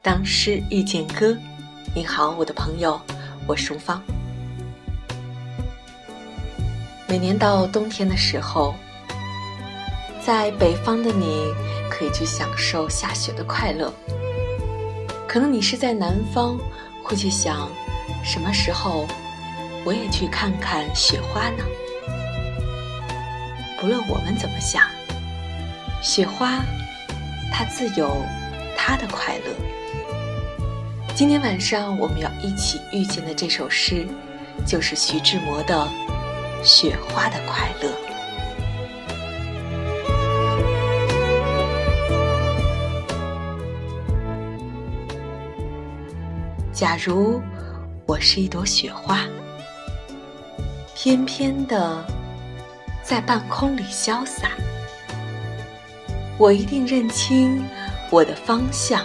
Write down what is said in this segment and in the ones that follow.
当诗遇见歌，你好，我的朋友，我是吴芳。每年到冬天的时候，在北方的你可以去享受下雪的快乐。可能你是在南方，会去想，什么时候我也去看看雪花呢？不论我们怎么想，雪花它自有它的快乐。今天晚上我们要一起遇见的这首诗，就是徐志摩的《雪花的快乐》。假如我是一朵雪花，翩翩的在半空里潇洒，我一定认清我的方向。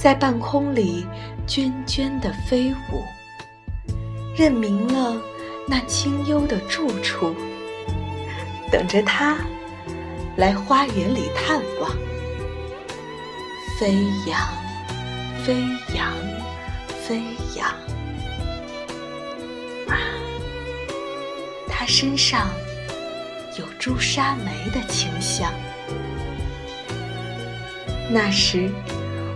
在半空里涓涓的飞舞，认明了那清幽的住处，等着他来花园里探望。飞扬，飞扬，飞扬，啊，他身上有朱砂梅的清香。那时。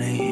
falling.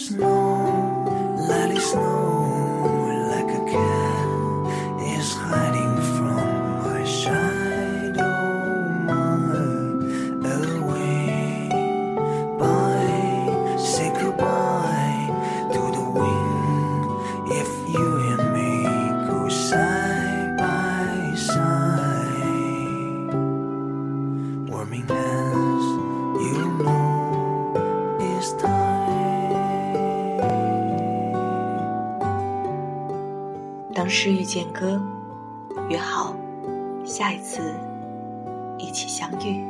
snow. 是遇见歌，约好下一次一起相遇。